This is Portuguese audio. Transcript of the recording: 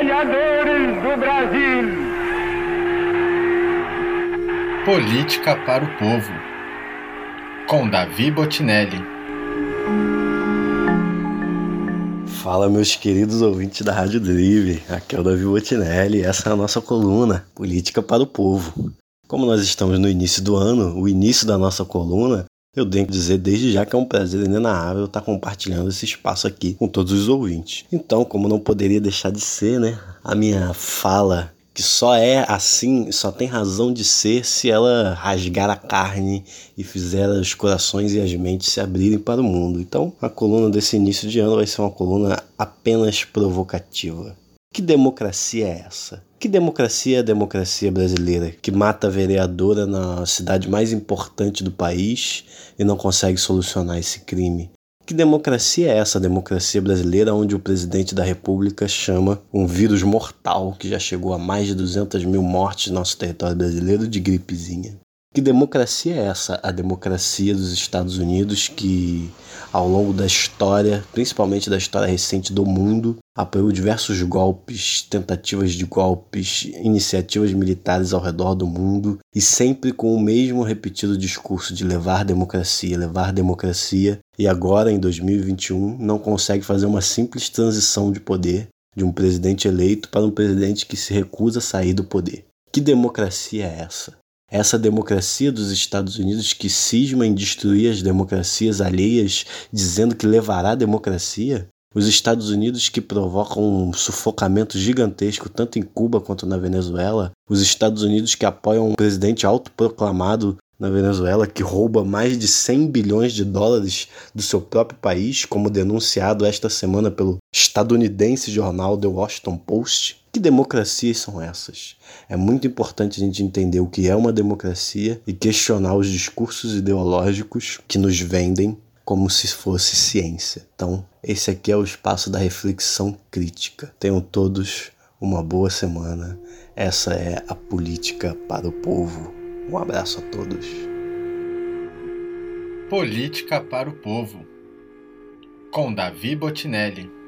trabalhadores do Brasil. Política para o Povo, com Davi Botinelli. Fala, meus queridos ouvintes da Rádio Drive. Aqui é o Davi Botinelli e essa é a nossa coluna Política para o Povo. Como nós estamos no início do ano, o início da nossa coluna, eu tenho que dizer desde já que é um prazer inenarrável estar compartilhando esse espaço aqui com todos os ouvintes. Então, como não poderia deixar de ser, né, a minha fala que só é assim, só tem razão de ser se ela rasgar a carne e fizer os corações e as mentes se abrirem para o mundo. Então, a coluna desse início de ano vai ser uma coluna apenas provocativa. Que democracia é essa? Que democracia é a democracia brasileira que mata a vereadora na cidade mais importante do país e não consegue solucionar esse crime? Que democracia é essa democracia brasileira onde o presidente da república chama um vírus mortal que já chegou a mais de 200 mil mortes no nosso território brasileiro de gripezinha? Que democracia é essa? A democracia dos Estados Unidos que, ao longo da história, principalmente da história recente do mundo, apoiou diversos golpes, tentativas de golpes, iniciativas militares ao redor do mundo e sempre com o mesmo repetido discurso de levar democracia, levar democracia, e agora, em 2021, não consegue fazer uma simples transição de poder de um presidente eleito para um presidente que se recusa a sair do poder. Que democracia é essa? Essa democracia dos Estados Unidos que cisma em destruir as democracias alheias, dizendo que levará a democracia? Os Estados Unidos que provocam um sufocamento gigantesco tanto em Cuba quanto na Venezuela? Os Estados Unidos que apoiam um presidente autoproclamado na Venezuela que rouba mais de 100 bilhões de dólares do seu próprio país, como denunciado esta semana pelo estadunidense jornal The Washington Post? Que democracias são essas? É muito importante a gente entender o que é uma democracia e questionar os discursos ideológicos que nos vendem como se fosse ciência. Então, esse aqui é o espaço da reflexão crítica. Tenham todos uma boa semana. Essa é a política para o povo. Um abraço a todos. Política para o povo. Com Davi Botinelli.